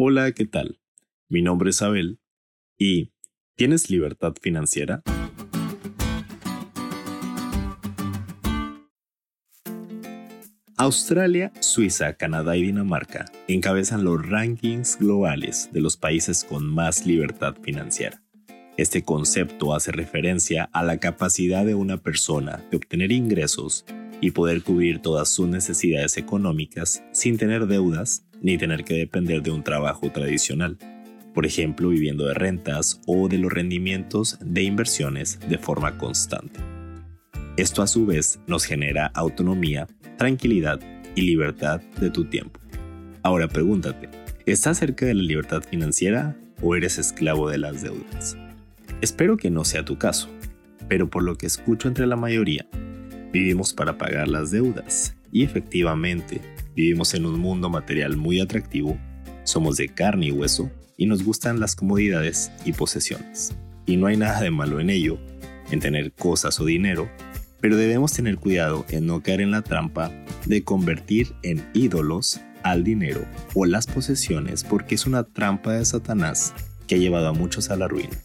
Hola, ¿qué tal? Mi nombre es Abel y ¿tienes libertad financiera? Australia, Suiza, Canadá y Dinamarca encabezan los rankings globales de los países con más libertad financiera. Este concepto hace referencia a la capacidad de una persona de obtener ingresos y poder cubrir todas sus necesidades económicas sin tener deudas ni tener que depender de un trabajo tradicional, por ejemplo viviendo de rentas o de los rendimientos de inversiones de forma constante. Esto a su vez nos genera autonomía, tranquilidad y libertad de tu tiempo. Ahora pregúntate, ¿estás cerca de la libertad financiera o eres esclavo de las deudas? Espero que no sea tu caso, pero por lo que escucho entre la mayoría, vivimos para pagar las deudas y efectivamente vivimos en un mundo material muy atractivo, somos de carne y hueso y nos gustan las comodidades y posesiones. Y no hay nada de malo en ello, en tener cosas o dinero pero debemos tener cuidado en no caer en la trampa de convertir en ídolos al dinero o las posesiones porque es una trampa de Satanás que ha llevado a muchos a la ruina.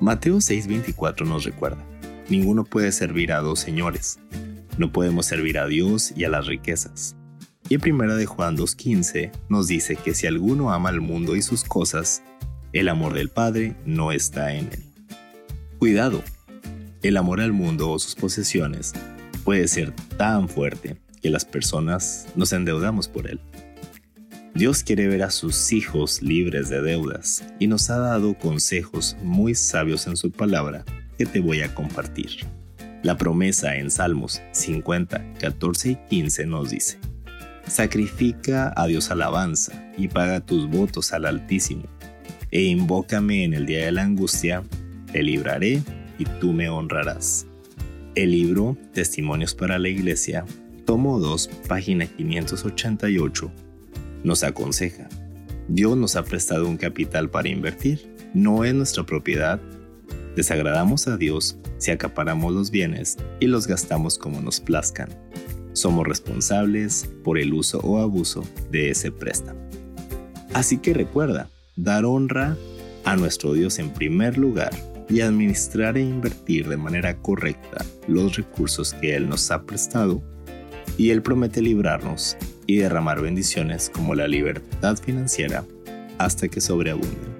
Mateo 6:24 nos recuerda, ninguno puede servir a dos señores, no podemos servir a Dios y a las riquezas. Y primera de Juan 2:15 nos dice que si alguno ama al mundo y sus cosas, el amor del Padre no está en él. Cuidado, el amor al mundo o sus posesiones puede ser tan fuerte que las personas nos endeudamos por él. Dios quiere ver a sus hijos libres de deudas y nos ha dado consejos muy sabios en su palabra que te voy a compartir. La promesa en Salmos 50, 14 y 15 nos dice, Sacrifica a Dios alabanza y paga tus votos al Altísimo, e invócame en el día de la angustia, te libraré y tú me honrarás. El libro Testimonios para la Iglesia, tomo 2, página 588, nos aconseja, Dios nos ha prestado un capital para invertir, no es nuestra propiedad. Desagradamos a Dios si acaparamos los bienes y los gastamos como nos plazcan. Somos responsables por el uso o abuso de ese préstamo. Así que recuerda, dar honra a nuestro Dios en primer lugar y administrar e invertir de manera correcta los recursos que Él nos ha prestado, y Él promete librarnos y derramar bendiciones como la libertad financiera hasta que sobreabunden.